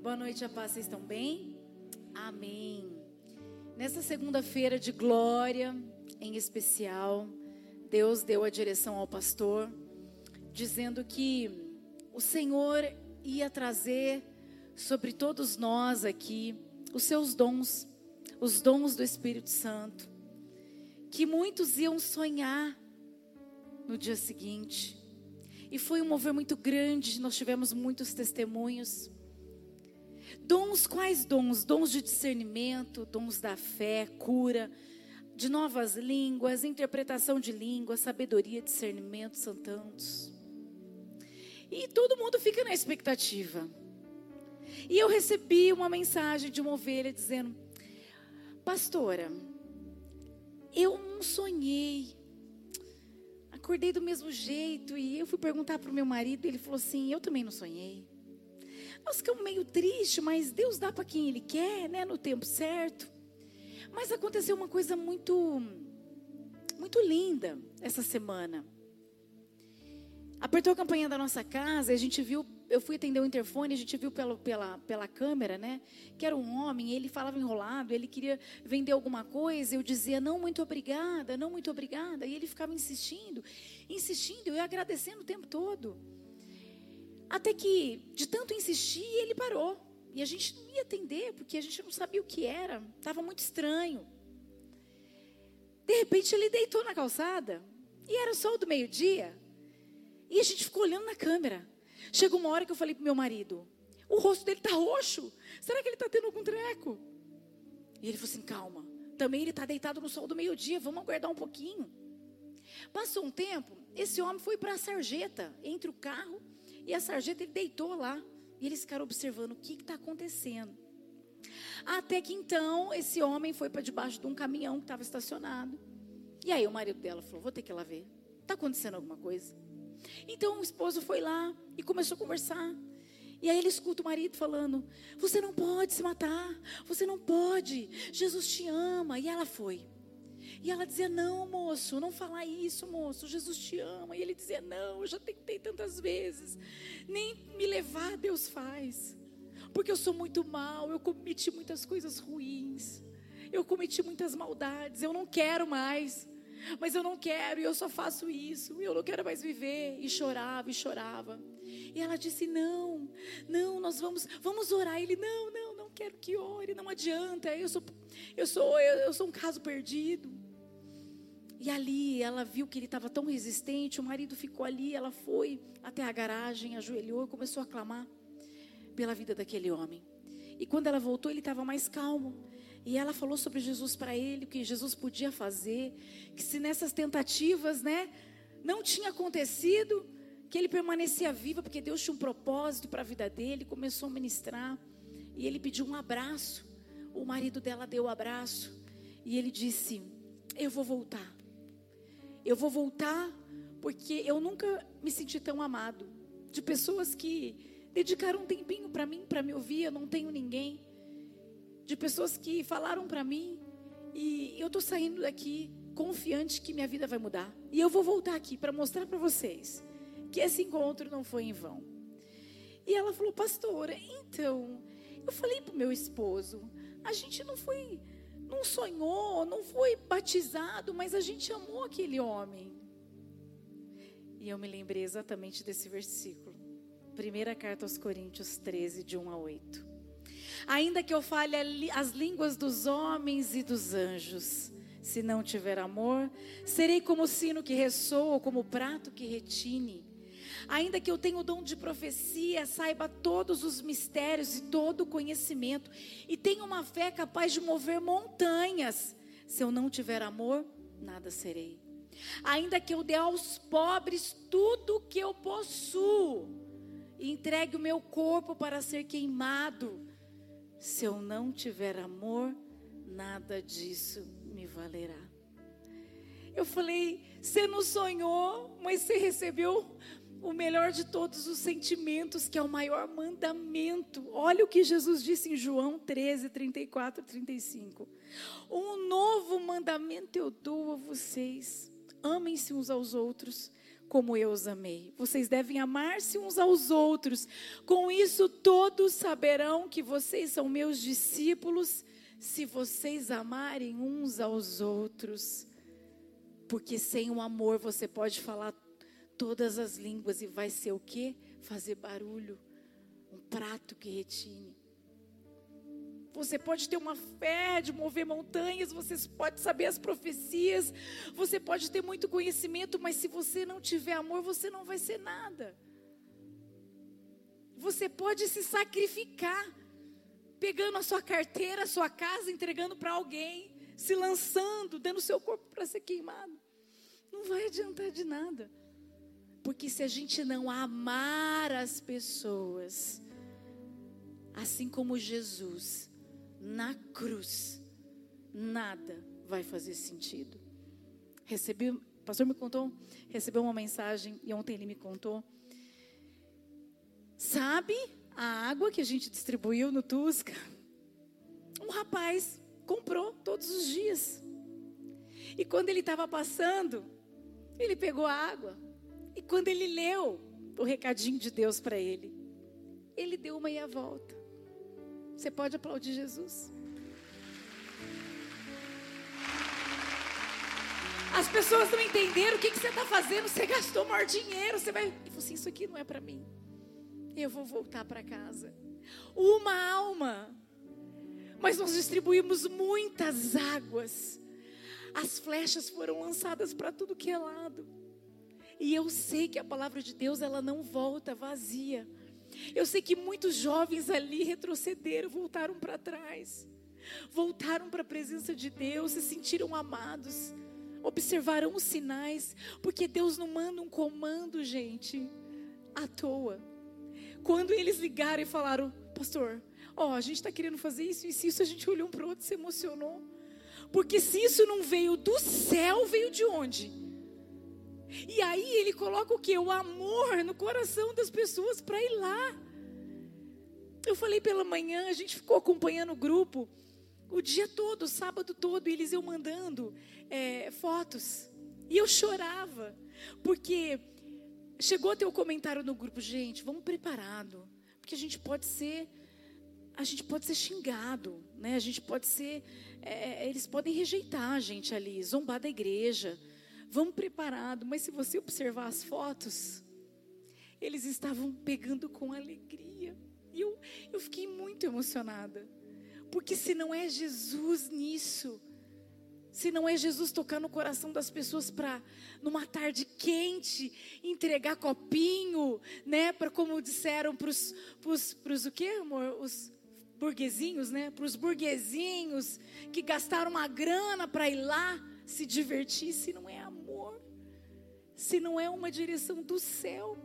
Boa noite, a paz. Vocês estão bem? Amém. Nessa segunda-feira de glória, em especial, Deus deu a direção ao pastor, dizendo que o Senhor ia trazer sobre todos nós aqui os seus dons, os dons do Espírito Santo, que muitos iam sonhar no dia seguinte. E foi um mover muito grande, nós tivemos muitos testemunhos. Dons, quais dons? Dons de discernimento, dons da fé, cura, de novas línguas, interpretação de línguas, sabedoria, discernimento, são tantos. E todo mundo fica na expectativa. E eu recebi uma mensagem de uma ovelha dizendo: Pastora, eu não sonhei. Acordei do mesmo jeito e eu fui perguntar para o meu marido, ele falou assim: Eu também não sonhei. Nós ficamos meio tristes, mas Deus dá para quem Ele quer, né, no tempo certo. Mas aconteceu uma coisa muito, muito linda essa semana. Apertou a campanha da nossa casa, a gente viu, eu fui atender o interfone, a gente viu pela, pela, pela câmera, né? Que era um homem, ele falava enrolado, ele queria vender alguma coisa, eu dizia, não, muito obrigada, não, muito obrigada. E ele ficava insistindo, insistindo, eu agradecendo o tempo todo. Até que, de tanto insistir, ele parou. E a gente não ia atender, porque a gente não sabia o que era, estava muito estranho. De repente, ele deitou na calçada, e era o sol do meio-dia. E a gente ficou olhando na câmera. Chegou uma hora que eu falei pro meu marido: o rosto dele tá roxo. Será que ele tá tendo algum treco? E ele falou assim: calma. Também ele tá deitado no sol do meio-dia. Vamos aguardar um pouquinho. Passou um tempo, esse homem foi para a sarjeta, entre o carro e a sarjeta, ele deitou lá. E eles ficaram observando o que está acontecendo. Até que então, esse homem foi para debaixo de um caminhão que estava estacionado. E aí o marido dela falou: Vou ter que ir lá ver. Está acontecendo alguma coisa? Então o esposo foi lá e começou a conversar. E aí ele escuta o marido falando: Você não pode se matar, você não pode, Jesus te ama. E ela foi. E ela dizia: Não, moço, não falar isso, moço, Jesus te ama. E ele dizia: Não, eu já tentei tantas vezes, nem me levar Deus faz, porque eu sou muito mal, eu cometi muitas coisas ruins, eu cometi muitas maldades, eu não quero mais mas eu não quero e eu só faço isso, eu não quero mais viver. E chorava e chorava. E ela disse: Não, não, nós vamos, vamos orar. Ele: Não, não, não quero que ore, não adianta. Eu sou, eu sou, eu, eu sou um caso perdido. E ali ela viu que ele estava tão resistente. O marido ficou ali. Ela foi até a garagem, ajoelhou e começou a clamar pela vida daquele homem. E quando ela voltou, ele estava mais calmo. E ela falou sobre Jesus para ele, o que Jesus podia fazer, que se nessas tentativas, né, não tinha acontecido, que ele permanecia vivo, porque Deus tinha um propósito para a vida dele, começou a ministrar, e ele pediu um abraço. O marido dela deu o um abraço, e ele disse: Eu vou voltar. Eu vou voltar, porque eu nunca me senti tão amado. De pessoas que dedicaram um tempinho para mim, para me ouvir, eu não tenho ninguém de pessoas que falaram para mim e eu estou saindo daqui confiante que minha vida vai mudar. E eu vou voltar aqui para mostrar para vocês que esse encontro não foi em vão. E ela falou, pastora, então, eu falei para o meu esposo, a gente não foi, não sonhou, não foi batizado, mas a gente amou aquele homem. E eu me lembrei exatamente desse versículo. Primeira carta aos Coríntios 13, de 1 a 8. Ainda que eu fale as línguas dos homens e dos anjos, se não tiver amor, serei como o sino que ressoa, ou como o prato que retine. Ainda que eu tenha o dom de profecia, saiba todos os mistérios e todo o conhecimento, e tenha uma fé capaz de mover montanhas, se eu não tiver amor, nada serei. Ainda que eu dê aos pobres tudo o que eu possuo, e entregue o meu corpo para ser queimado, se eu não tiver amor, nada disso me valerá. Eu falei, você não sonhou, mas você recebeu o melhor de todos os sentimentos, que é o maior mandamento. Olha o que Jesus disse em João 13, 34 e 35. Um novo mandamento eu dou a vocês: amem-se uns aos outros, como eu os amei. Vocês devem amar-se uns aos outros. Com isso, todos saberão que vocês são meus discípulos, se vocês amarem uns aos outros. Porque sem o amor você pode falar todas as línguas e vai ser o quê? Fazer barulho. Um prato que retine. Você pode ter uma fé de mover montanhas, você pode saber as profecias, você pode ter muito conhecimento, mas se você não tiver amor, você não vai ser nada. Você pode se sacrificar, pegando a sua carteira, a sua casa, entregando para alguém, se lançando, dando seu corpo para ser queimado. Não vai adiantar de nada. Porque se a gente não amar as pessoas, assim como Jesus, na cruz, nada vai fazer sentido. Recebi, o pastor me contou, recebeu uma mensagem e ontem ele me contou. Sabe a água que a gente distribuiu no Tusca? Um rapaz comprou todos os dias. E quando ele estava passando, ele pegou a água. E quando ele leu o recadinho de Deus para ele, ele deu uma meia volta. Você pode aplaudir Jesus. As pessoas não entenderam o que, que você está fazendo. Você gastou maior dinheiro. Você vai. Ele falou assim: Isso aqui não é para mim. Eu vou voltar para casa. Uma alma. Mas nós distribuímos muitas águas. As flechas foram lançadas para tudo que é lado. E eu sei que a palavra de Deus ela não volta vazia. Eu sei que muitos jovens ali retrocederam, voltaram para trás, voltaram para a presença de Deus, se sentiram amados, observaram os sinais, porque Deus não manda um comando, gente, à toa. Quando eles ligaram e falaram, pastor, ó, a gente está querendo fazer isso e isso, a gente olhou um para o outro se emocionou. Porque se isso não veio do céu, veio de onde? E aí ele coloca o que? O amor no coração das pessoas para ir lá. Eu falei pela manhã, a gente ficou acompanhando o grupo o dia todo, o sábado todo, e eles iam mandando é, fotos. E eu chorava, porque chegou a ter o comentário no grupo, gente, vamos preparado, porque a gente pode ser, a gente pode ser xingado, né? A gente pode ser, é, eles podem rejeitar a gente ali, zombar da igreja. Vamos preparado. Mas se você observar as fotos, eles estavam pegando com alegria. E eu, eu fiquei muito emocionada. Porque se não é Jesus nisso, se não é Jesus tocar no coração das pessoas para numa tarde quente entregar copinho, né, para como disseram para os o quê, amor, os burguesinhos, né, para os burguesinhos que gastaram uma grana para ir lá se divertir, se não é se não é uma direção do céu.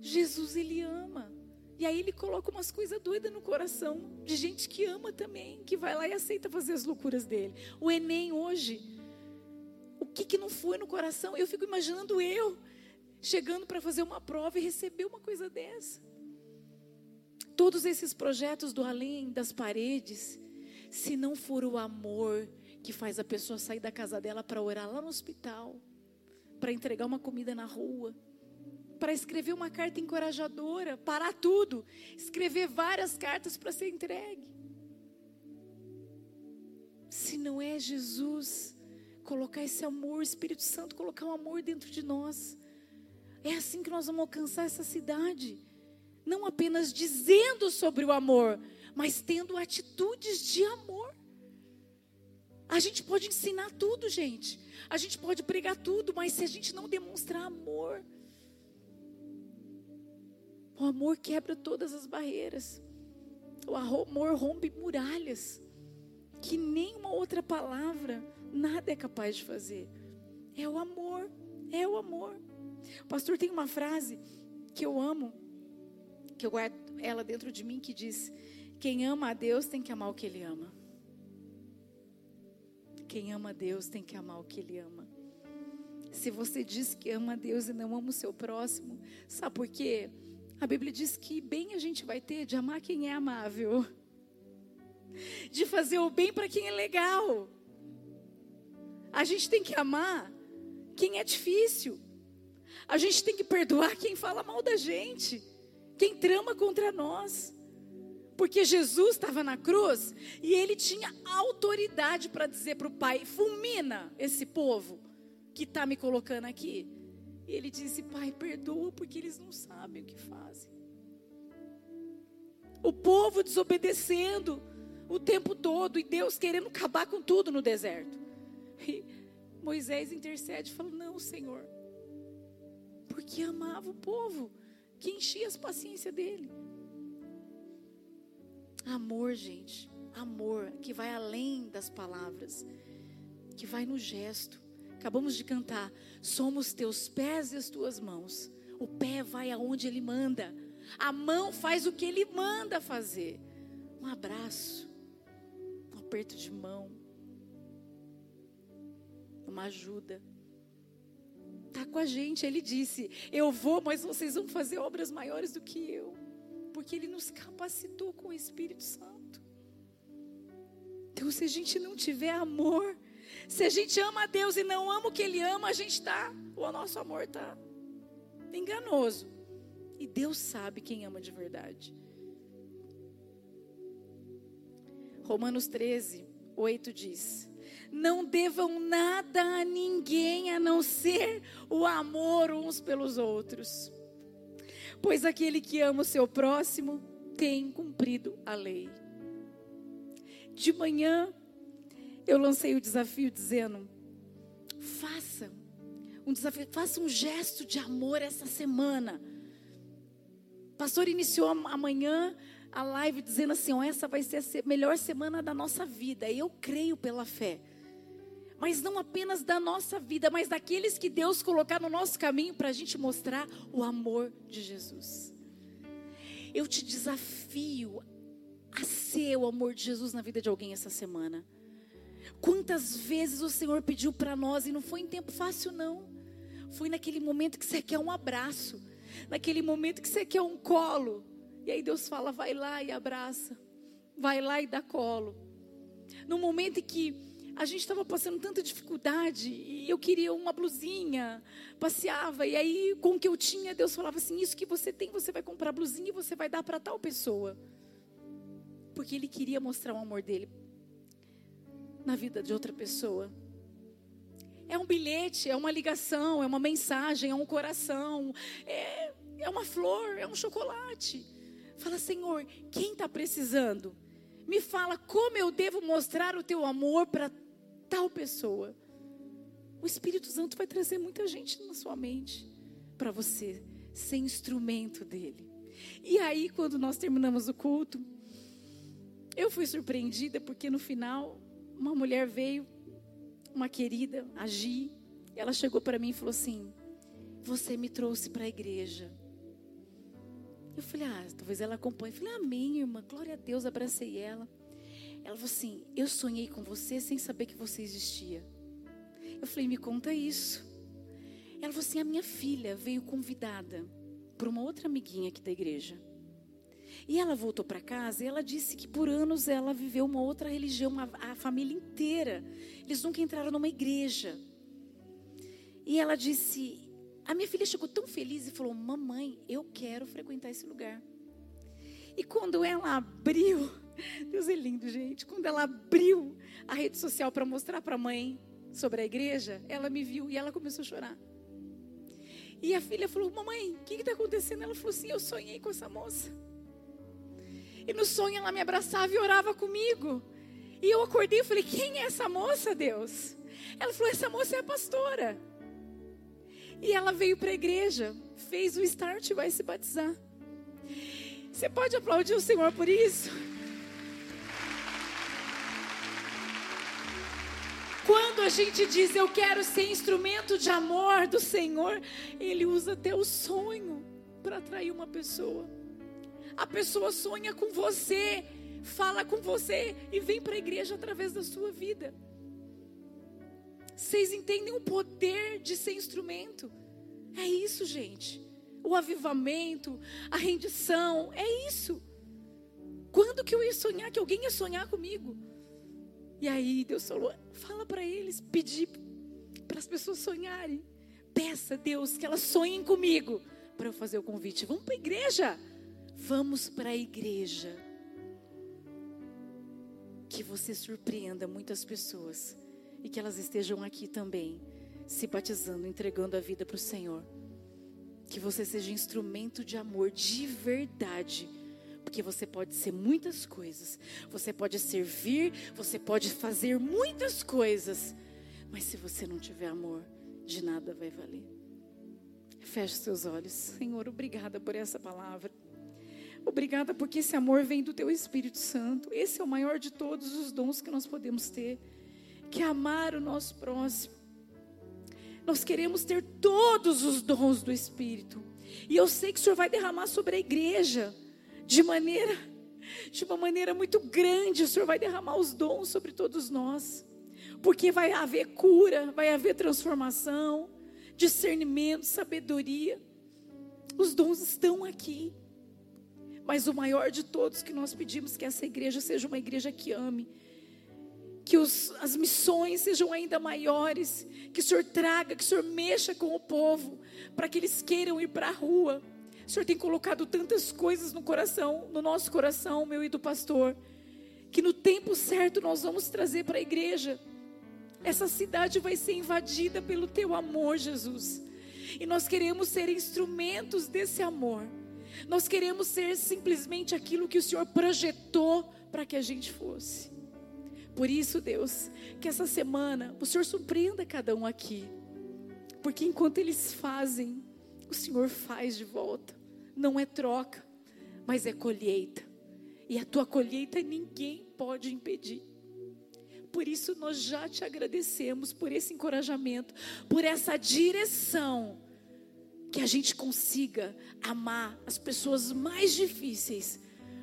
Jesus, Ele ama. E aí Ele coloca umas coisas doidas no coração de gente que ama também, que vai lá e aceita fazer as loucuras dele. O Enem hoje, o que, que não foi no coração? Eu fico imaginando eu chegando para fazer uma prova e receber uma coisa dessa. Todos esses projetos do além das paredes, se não for o amor que faz a pessoa sair da casa dela para orar lá no hospital, para entregar uma comida na rua, para escrever uma carta encorajadora, parar tudo, escrever várias cartas para ser entregue. Se não é Jesus, colocar esse amor, Espírito Santo, colocar um amor dentro de nós. É assim que nós vamos alcançar essa cidade. Não apenas dizendo sobre o amor, mas tendo atitudes de amor. A gente pode ensinar tudo, gente. A gente pode pregar tudo, mas se a gente não demonstrar amor, o amor quebra todas as barreiras. O amor rompe muralhas que nenhuma outra palavra, nada é capaz de fazer. É o amor, é o amor. O pastor tem uma frase que eu amo, que eu guardo ela dentro de mim, que diz: Quem ama a Deus tem que amar o que ele ama. Quem ama Deus tem que amar o que Ele ama. Se você diz que ama Deus e não ama o seu próximo, sabe por quê? A Bíblia diz que bem a gente vai ter de amar quem é amável, de fazer o bem para quem é legal. A gente tem que amar quem é difícil, A gente tem que perdoar quem fala mal da gente, quem trama contra nós. Porque Jesus estava na cruz e ele tinha autoridade para dizer para o Pai: fulmina esse povo que está me colocando aqui. E ele disse: Pai, perdoa porque eles não sabem o que fazem. O povo desobedecendo o tempo todo e Deus querendo acabar com tudo no deserto. E Moisés intercede e fala: Não, Senhor, porque amava o povo que enchia as paciências dele. Amor, gente, amor que vai além das palavras, que vai no gesto. Acabamos de cantar: somos teus pés e as tuas mãos. O pé vai aonde ele manda, a mão faz o que ele manda fazer. Um abraço, um aperto de mão, uma ajuda. Está com a gente, ele disse: Eu vou, mas vocês vão fazer obras maiores do que eu porque Ele nos capacitou com o Espírito Santo. Então, se a gente não tiver amor, se a gente ama a Deus e não ama o que Ele ama, a gente está, o nosso amor está enganoso. E Deus sabe quem ama de verdade. Romanos 13, 8 diz: Não devam nada a ninguém a não ser o amor uns pelos outros pois aquele que ama o seu próximo tem cumprido a lei. De manhã, eu lancei o desafio dizendo: faça um desafio, faça um gesto de amor essa semana. O pastor iniciou amanhã a live dizendo assim: oh, essa vai ser a melhor semana da nossa vida. E eu creio pela fé mas não apenas da nossa vida, mas daqueles que Deus colocar no nosso caminho para a gente mostrar o amor de Jesus. Eu te desafio a ser o amor de Jesus na vida de alguém essa semana. Quantas vezes o Senhor pediu para nós e não foi em tempo fácil, não. Foi naquele momento que você quer um abraço, naquele momento que você quer um colo. E aí Deus fala: vai lá e abraça, vai lá e dá colo. No momento em que a gente estava passando tanta dificuldade e eu queria uma blusinha, passeava e aí com o que eu tinha Deus falava assim: isso que você tem você vai comprar blusinha e você vai dar para tal pessoa, porque Ele queria mostrar o amor dele na vida de outra pessoa. É um bilhete, é uma ligação, é uma mensagem, é um coração, é, é uma flor, é um chocolate. Fala, Senhor, quem está precisando? Me fala como eu devo mostrar o teu amor para tal pessoa. O Espírito Santo vai trazer muita gente na sua mente para você ser instrumento dele. E aí, quando nós terminamos o culto, eu fui surpreendida porque no final uma mulher veio, uma querida, a Gi, ela chegou para mim e falou assim: Você me trouxe para a igreja. Eu falei, ah, talvez ela acompanhe. Eu falei, amém, irmã, glória a Deus, abracei ela. Ela falou assim: Eu sonhei com você sem saber que você existia. Eu falei: Me conta isso. Ela falou assim: A minha filha veio convidada por uma outra amiguinha aqui da igreja. E ela voltou para casa e ela disse que por anos ela viveu uma outra religião, uma, a família inteira. Eles nunca entraram numa igreja. E ela disse: A minha filha chegou tão feliz e falou: Mamãe, eu quero frequentar esse lugar. E quando ela abriu Deus é lindo, gente. Quando ela abriu a rede social para mostrar para a mãe sobre a igreja, ela me viu e ela começou a chorar. E a filha falou: Mamãe, o que está acontecendo? Ela falou assim: Eu sonhei com essa moça. E no sonho ela me abraçava e orava comigo. E eu acordei e falei: Quem é essa moça, Deus? Ela falou: Essa moça é a pastora. E ela veio para a igreja, fez o start e vai se batizar. Você pode aplaudir o Senhor por isso? A gente diz eu quero ser instrumento de amor do Senhor, Ele usa até o sonho para atrair uma pessoa. A pessoa sonha com você, fala com você e vem para a igreja através da sua vida. Vocês entendem o poder de ser instrumento? É isso, gente. O avivamento, a rendição, é isso. Quando que eu ia sonhar que alguém ia sonhar comigo? E aí Deus falou: fala para eles, pedir para as pessoas sonharem. Peça a Deus que elas sonhem comigo para eu fazer o convite. Vamos para a igreja. Vamos para a igreja. Que você surpreenda muitas pessoas e que elas estejam aqui também, se batizando, entregando a vida para o Senhor. Que você seja instrumento de amor de verdade. Porque você pode ser muitas coisas, você pode servir, você pode fazer muitas coisas, mas se você não tiver amor, de nada vai valer. Feche seus olhos. Senhor, obrigada por essa palavra. Obrigada porque esse amor vem do teu Espírito Santo. Esse é o maior de todos os dons que nós podemos ter, que é amar o nosso próximo. Nós queremos ter todos os dons do Espírito. E eu sei que o Senhor vai derramar sobre a igreja de maneira de uma maneira muito grande, o Senhor vai derramar os dons sobre todos nós. Porque vai haver cura, vai haver transformação, discernimento, sabedoria. Os dons estão aqui. Mas o maior de todos que nós pedimos que essa igreja seja uma igreja que ame. Que os, as missões sejam ainda maiores. Que o Senhor traga, que o Senhor mexa com o povo. Para que eles queiram ir para a rua. O Senhor tem colocado tantas coisas no coração, no nosso coração, meu e do pastor. Que no tempo certo nós vamos trazer para a igreja. Essa cidade vai ser invadida pelo teu amor, Jesus. E nós queremos ser instrumentos desse amor. Nós queremos ser simplesmente aquilo que o Senhor projetou para que a gente fosse. Por isso, Deus, que essa semana o Senhor surpreenda cada um aqui. Porque enquanto eles fazem, o Senhor faz de volta. Não é troca, mas é colheita. E a tua colheita ninguém pode impedir. Por isso nós já te agradecemos por esse encorajamento, por essa direção, que a gente consiga amar as pessoas mais difíceis,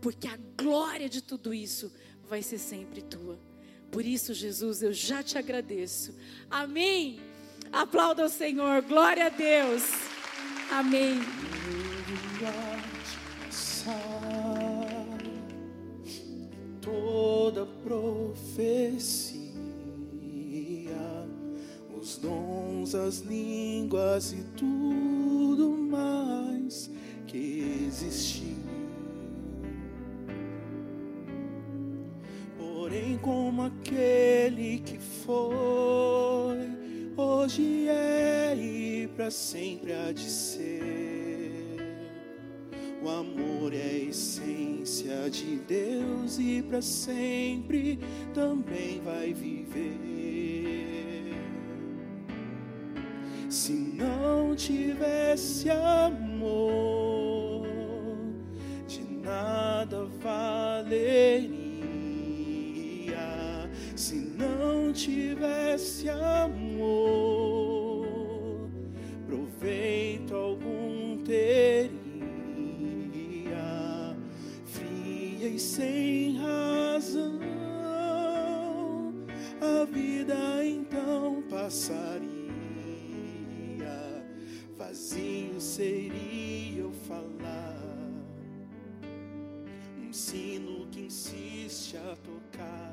porque a glória de tudo isso vai ser sempre tua. Por isso, Jesus, eu já te agradeço. Amém. Aplauda o Senhor. Glória a Deus. Amém. toda profecia, os dons, as línguas e tudo mais que existiu. Porém, como aquele que foi, hoje é e para sempre há de ser. O amor é a essência de Deus e para sempre também vai viver. Se não tivesse amor, de nada valeria. Se não tivesse amor, insiste a tocar.